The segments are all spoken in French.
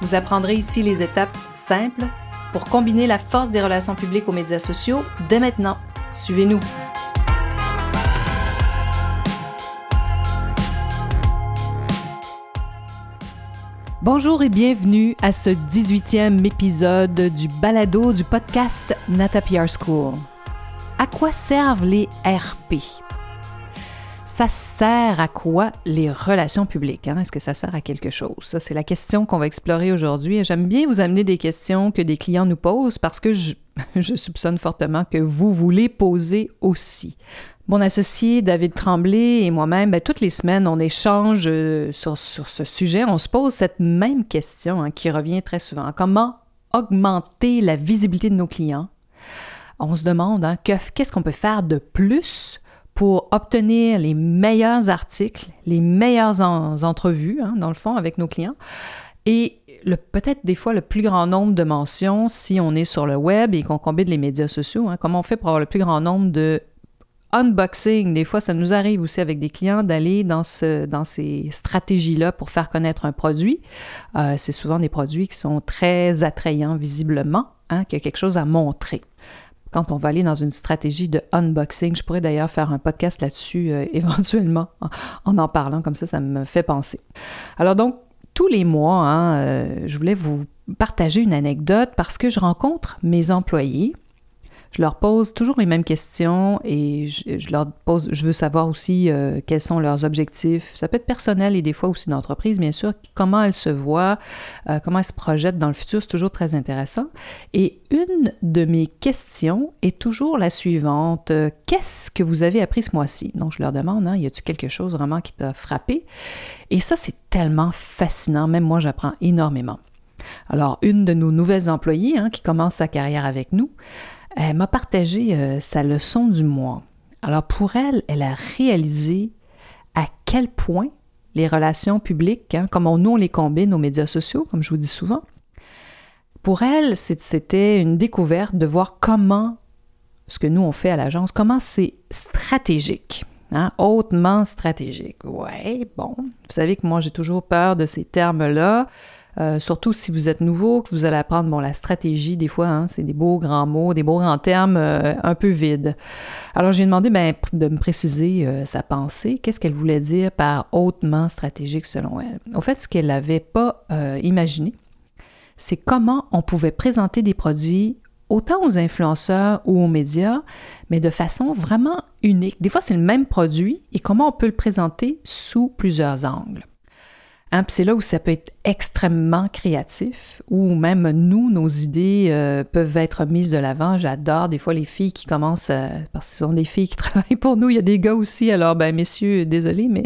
Vous apprendrez ici les étapes simples pour combiner la force des relations publiques aux médias sociaux dès maintenant. Suivez-nous. Bonjour et bienvenue à ce 18e épisode du balado du podcast Nata PR School. À quoi servent les RP? Ça sert à quoi les relations publiques? Hein? Est-ce que ça sert à quelque chose? Ça, c'est la question qu'on va explorer aujourd'hui. J'aime bien vous amener des questions que des clients nous posent parce que je, soupçonne fortement que vous voulez poser aussi. Mon associé David Tremblay et moi-même, ben, toutes les semaines, on échange euh, sur, sur, ce sujet. On se pose cette même question hein, qui revient très souvent. Comment augmenter la visibilité de nos clients? On se demande hein, qu'est-ce qu'on peut faire de plus pour obtenir les meilleurs articles, les meilleures entrevues, hein, dans le fond, avec nos clients. Et peut-être des fois le plus grand nombre de mentions si on est sur le web et qu'on combine les médias sociaux. comment on fait pour avoir le plus grand nombre de unboxing? Des fois, ça nous arrive aussi avec des clients d'aller dans, ce, dans ces stratégies-là pour faire connaître un produit. Euh, c'est souvent des produits qui sont très attrayants visiblement, hein, qu'il y a quelque chose à montrer. Quand on va aller dans une stratégie de unboxing, je pourrais d'ailleurs faire un podcast là-dessus euh, éventuellement en, en parlant, comme ça, ça me fait penser. Alors donc, tous les mois, hein, euh, je voulais vous partager une anecdote parce que je rencontre mes employés je leur pose toujours les mêmes questions et je, leur pose, je veux savoir aussi euh, quels sont leurs objectifs. Ça peut être personnel et des fois aussi d'entreprise, bien sûr. Comment elles se voient, euh, comment elles se projettent dans le futur, c'est toujours très intéressant. Et une de mes questions est toujours la suivante. Qu'est-ce que vous avez appris ce mois-ci? Donc, je leur demande, hein, y a-t-il quelque chose vraiment qui t'a frappé? Et ça, c'est tellement fascinant. Même moi, j'apprends énormément. Alors, une de nos nouvelles employées hein, qui commence sa carrière avec nous, elle m'a partagé euh, sa leçon du mois. Alors pour elle, elle a réalisé à quel point les relations publiques, hein, comme on, nous on les combine aux médias sociaux, comme je vous dis souvent, pour elle, c'était une découverte de voir comment ce que nous on fait à l'agence, comment c'est stratégique. Hein, hautement stratégique. Ouais, bon. Vous savez que moi, j'ai toujours peur de ces termes-là. Euh, surtout si vous êtes nouveau, que vous allez apprendre, bon, la stratégie, des fois, hein, c'est des beaux grands mots, des beaux grands termes euh, un peu vides. Alors, j'ai demandé ben, de me préciser euh, sa pensée, qu'est-ce qu'elle voulait dire par hautement stratégique selon elle? Au fait, ce qu'elle n'avait pas imaginé, c'est comment on pouvait présenter des produits autant aux influenceurs ou aux médias, mais de façon vraiment unique. Des fois, c'est le même produit et comment on peut le présenter sous plusieurs angles. Hein, c'est là où ça peut être extrêmement créatif, où même nous, nos idées euh, peuvent être mises de l'avant. J'adore des fois les filles qui commencent, parce que ce sont des filles qui travaillent pour nous. Il y a des gars aussi, alors ben messieurs, désolé, mais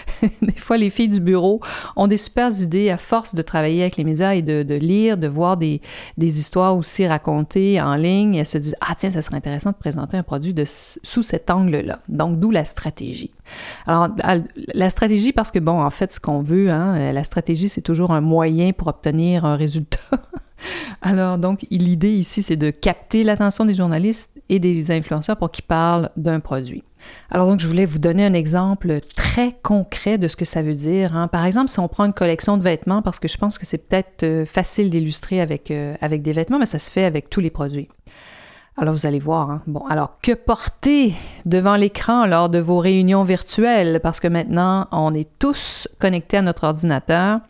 des fois les filles du bureau ont des super idées à force de travailler avec les médias et de, lire, de voir des, des, histoires aussi racontées en ligne. elles se disent ah tiens, ça serait intéressant de présenter un produit de, sous cet angle-là. Donc d'où la stratégie. Alors la stratégie parce que bon, en fait, ce qu'on veut Hein, la stratégie, c'est toujours un moyen pour obtenir un résultat. Alors, donc, l'idée ici, c'est de capter l'attention des journalistes et des influenceurs pour qu'ils parlent d'un produit. Alors, donc, je voulais vous donner un exemple très concret de ce que ça veut dire. Hein. Par exemple, si on prend une collection de vêtements, parce que je pense que c'est peut-être euh, facile d'illustrer avec, euh, avec des vêtements, mais ça se fait avec tous les produits. Alors vous allez voir. Hein. Bon, alors que porter devant l'écran lors de vos réunions virtuelles? Parce que maintenant, on est tous connectés à notre ordinateur.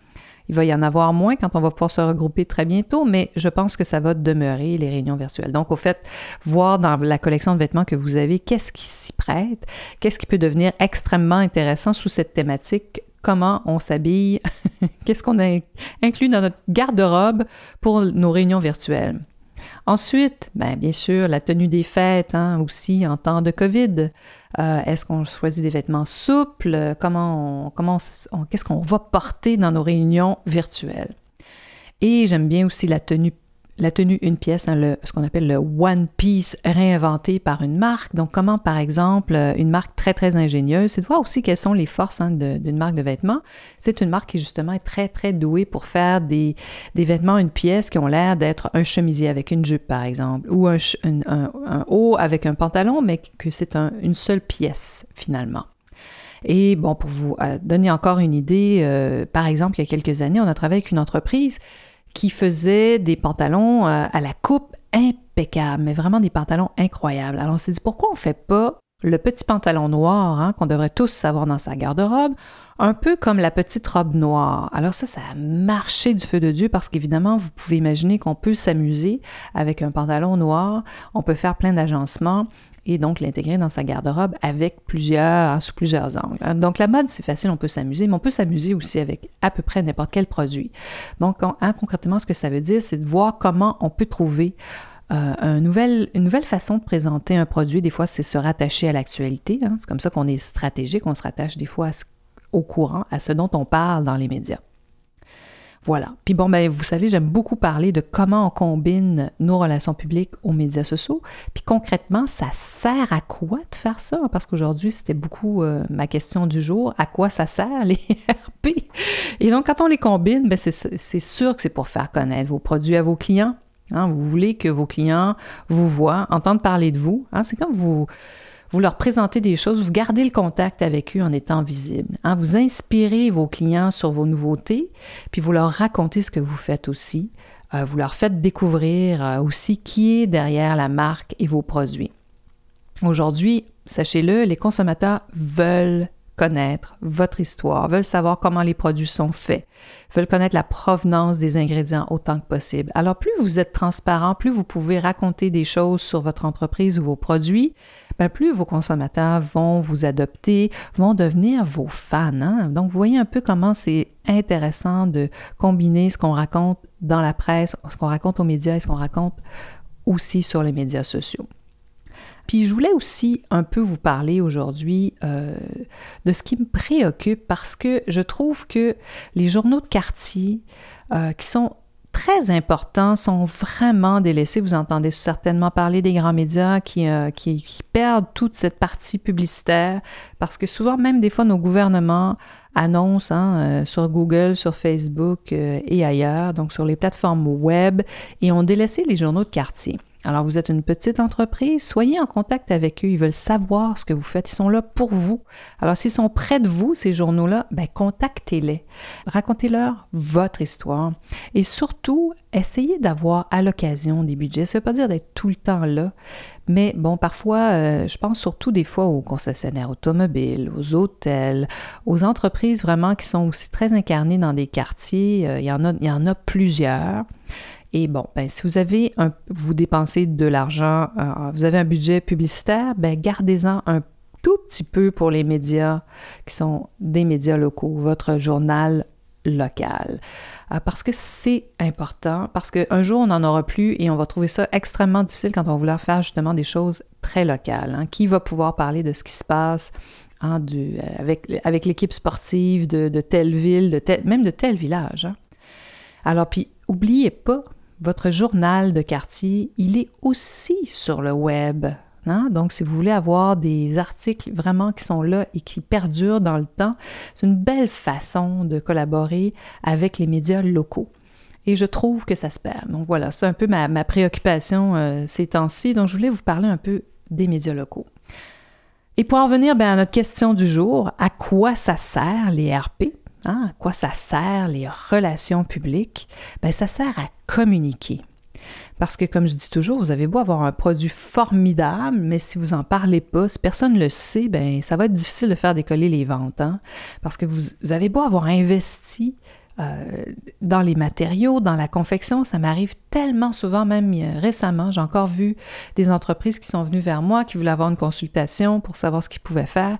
Il va y en avoir moins quand on va pouvoir se regrouper très bientôt, mais je pense que ça va demeurer les réunions virtuelles. Donc, au fait, voir dans la collection de vêtements que vous avez, qu'est-ce qui s'y prête, qu'est-ce qui peut devenir extrêmement intéressant sous cette thématique comment on s'habille, qu'est-ce qu'on a inclus dans notre garde-robe pour nos réunions virtuelles. Ensuite, ben, bien sûr, la tenue des fêtes hein, aussi en temps de COVID. Euh, est-ce qu'on choisit des vêtements souples? Comment comment qu'est-ce qu'on va porter dans nos réunions virtuelles? Et j'aime bien aussi la tenue la tenue une pièce, hein, ce qu'on appelle le One Piece réinventé par une marque. Donc, comment, par exemple, euh, une marque très, très ingénieuse, c'est de voir aussi quelles sont les forces hein, d'une marque de vêtements. C'est une marque qui, justement, est très, très douée pour faire des, vêtements, une pièce qui ont l'air d'être un chemisier avec une jupe, par exemple, ou un, un, haut avec un pantalon, mais que c'est une seule pièce, finalement. Et bon, pour vous euh, donner encore une idée, euh, par exemple, il y a quelques années, on a travaillé avec une entreprise qui faisait des pantalons euh, à la coupe impeccable, mais vraiment des pantalons incroyables. Alors on s'est dit pourquoi on fait pas le petit pantalon noir hein, qu'on devrait tous avoir dans sa garde-robe, un peu comme la petite robe noire? Alors ça, ça a marché du feu de Dieu parce qu'évidemment, vous pouvez imaginer qu'on peut s'amuser avec un pantalon noir, on peut faire plein d'agencements et donc l'intégrer dans sa garde-robe avec plusieurs, sous plusieurs angles. Hein. Donc la mode, c'est facile, on peut s'amuser, mais on peut s'amuser aussi avec à peu près n'importe quel produit. Donc hein, concrètement, ce que ça veut dire, c'est de voir comment on peut trouver euh, une nouvelle façon de présenter un produit. Des fois, c'est se rattacher à l'actualité. Hein. C'est comme ça qu'on est stratégique, on se rattache des fois au courant, à ce dont on parle dans les médias. Voilà. Puis bon, ben, vous savez, j'aime beaucoup parler de comment on combine nos relations publiques aux médias sociaux. Puis concrètement, ça sert à quoi de faire ça? Parce qu'aujourd'hui, c'était beaucoup euh, ma question du jour. À quoi ça sert, les RP? Et donc, quand on les combine, ben, c'est sûr que c'est pour faire connaître vos produits à vos clients. Hein. vous voulez que vos clients vous voient, entendent parler de vous. Hein. C'est comme vous vous leur présentez des choses, vous gardez le contact avec eux en étant visible. Hein. Vous inspirez vos clients sur vos nouveautés, puis vous leur racontez ce que vous faites aussi. Euh, vous leur faites découvrir euh, aussi qui est derrière la marque et vos produits. Aujourd'hui, sachez-le, les consommateurs veulent connaître votre histoire, veulent savoir comment les produits sont faits, veulent connaître la provenance des ingrédients autant que possible. Alors plus vous êtes transparent, plus vous pouvez raconter des choses sur votre entreprise ou vos produits, ben, plus vos consommateurs vont vous adopter, vont devenir vos fans. Hein. Donc voyez un peu comment c'est intéressant de combiner ce qu'on raconte dans la presse, ce qu'on raconte aux médias et ce qu'on raconte aussi sur les médias sociaux. Puis je voulais aussi un peu vous parler aujourd'hui euh, de ce qui me préoccupe parce que je trouve que les journaux de quartier euh, qui sont très importants sont vraiment délaissés. Vous entendez certainement parler des grands médias qui, euh, qui, perdent toute cette partie publicitaire parce que souvent, même des fois, nos gouvernements annoncent hein, sur Google, sur Facebook et ailleurs, donc sur les plateformes web, et ont délaissé les journaux de quartier. Alors, vous êtes une petite entreprise, soyez en contact avec eux. Ils veulent savoir ce que vous faites. Ils sont là pour vous. Alors, s'ils sont près de vous, ces journaux-là, ben, contactez-les. Racontez-leur votre histoire. Et surtout, essayez d'avoir à l'occasion des budgets. Ça ne veut pas dire d'être tout le temps là, mais bon, parfois, euh, je pense surtout des fois aux concessionnaires automobiles, aux hôtels, aux entreprises vraiment qui sont aussi très incarnées dans des quartiers. Euh, y il y en a plusieurs. Et bon, ben, si vous avez un, vous dépensez de l'argent, euh, vous avez un budget publicitaire, ben, gardez-en un tout petit peu pour les médias qui sont des médias locaux, votre journal local. Euh, parce que c'est important, parce qu'un jour, on n'en aura plus et on va trouver ça extrêmement difficile quand on va vouloir faire justement des choses très locales. Hein. Qui va pouvoir parler de ce qui se passe hein, du, avec, l'équipe sportive de, telle ville, de même de tel village? Hein? Alors, puis, oubliez pas, votre journal de quartier, il est aussi sur le web. Hein? Donc, si vous voulez avoir des articles vraiment qui sont là et qui perdurent dans le temps, c'est une belle façon de collaborer avec les médias locaux. Et je trouve que ça se perd. Donc voilà, c'est un peu ma, préoccupation euh, ces temps-ci. Donc, je voulais vous parler un peu des médias locaux. Et pour en venir ben, à notre question du jour, à quoi ça sert les RP? Hein, à quoi ça sert les relations publiques? Ben, ça sert à communiquer. Parce que, comme je dis toujours, vous avez beau avoir un produit formidable, mais si vous n'en parlez pas, si personne ne le sait, ben ça va être difficile de faire décoller les ventes. Hein. Parce que vous, avez beau avoir investi euh, dans les matériaux, dans la confection, ça m'arrive tellement souvent, même euh, récemment, j'ai encore vu des entreprises qui sont venues vers moi, qui voulaient avoir une consultation pour savoir ce qu'ils pouvaient faire.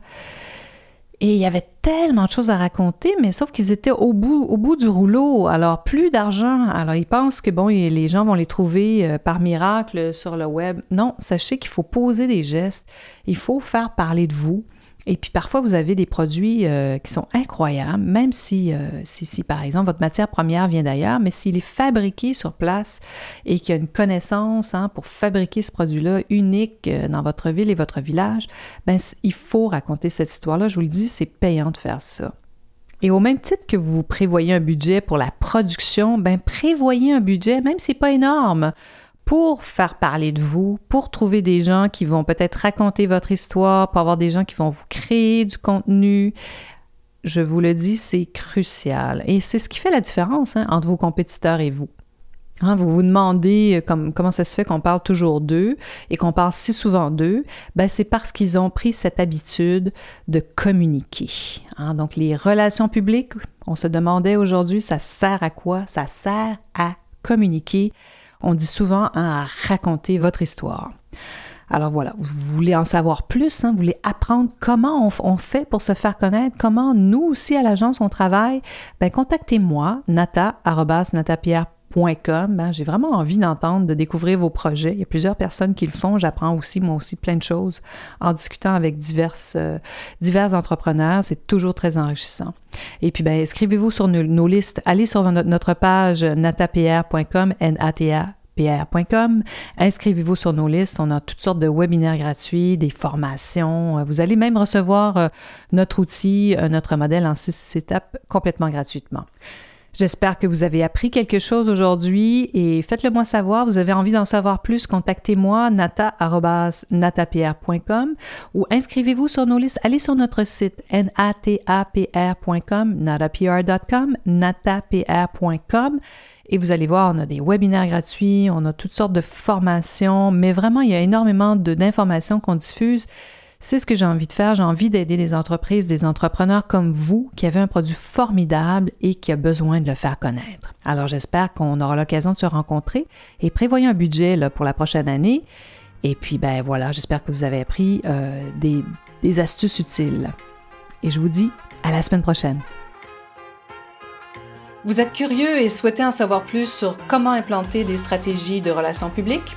Et il y avait tellement de choses à raconter, mais sauf qu'ils étaient au bout, au bout du rouleau. Alors, plus d'argent. Alors, ils pensent que, bon, les gens vont les trouver euh, par miracle sur le web. Non, sachez qu'il faut poser des gestes. Il faut faire parler de vous. Et puis parfois, vous avez des produits euh, qui sont incroyables, même si, euh, si, si, par exemple, votre matière première vient d'ailleurs, mais s'il est fabriqué sur place et qu'il y a une connaissance hein, pour fabriquer ce produit-là unique euh, dans votre ville et votre village, ben, il faut raconter cette histoire-là. Je vous le dis, c'est payant de faire ça. Et au même titre que vous prévoyez un budget pour la production, ben prévoyez un budget, même si c'est pas énorme, pour faire parler de vous, pour trouver des gens qui vont peut-être raconter votre histoire, pour avoir des gens qui vont vous créer du contenu. Je vous le dis, c'est crucial. Et c'est ce qui fait la différence hein, entre vos compétiteurs et vous. Hein, vous vous demandez euh, comment ça se fait qu'on parle toujours d'eux et qu'on parle si souvent d'eux? Ben, c'est parce qu'ils ont pris cette habitude de communiquer. Hein. Donc, les relations publiques, on se demandait aujourd'hui, ça sert à quoi? Ça sert à communiquer on dit souvent hein, à raconter votre histoire. Alors voilà, vous voulez en savoir plus, hein, vous voulez apprendre comment on, fait pour se faire connaître, comment nous aussi à l'agence on travaille, ben contactez-moi, nata.natapierre.com. Hein, j'ai vraiment envie d'entendre, de découvrir vos projets. Il y a plusieurs personnes qui le font. J'apprends aussi, moi aussi, plein de choses en discutant avec diverses, euh, divers entrepreneurs. C'est toujours très enrichissant. Et puis, ben, inscrivez-vous sur nos, listes. Allez sur notre, page natapr.com, N-A-T-A pr.com. Inscrivez-vous sur nos listes. On a toutes sortes de webinaires gratuits, des formations. Vous allez même recevoir euh, notre outil, euh, notre modèle en six étapes complètement gratuitement. J'espère que vous avez appris quelque chose aujourd'hui et faites-le moi savoir. Vous avez envie d'en savoir plus, contactez-moi nata.natapr.com ou inscrivez-vous sur nos listes. Allez sur notre site natapr.com, natapr.com, natapr.com et vous allez voir, on a des webinaires gratuits, on a toutes sortes de formations, mais vraiment, il y a énormément d'informations qu'on diffuse. C'est ce que j'ai envie de faire. J'ai envie d'aider des entreprises, des entrepreneurs comme vous qui avez un produit formidable et qui a besoin de le faire connaître. Alors j'espère qu'on aura l'occasion de se rencontrer et prévoyez un budget pour la prochaine année. Et puis ben voilà, j'espère que vous avez appris euh, des astuces utiles. Et je vous dis à la semaine prochaine. Vous êtes curieux et souhaitez en savoir plus sur comment implanter des stratégies de relations publiques?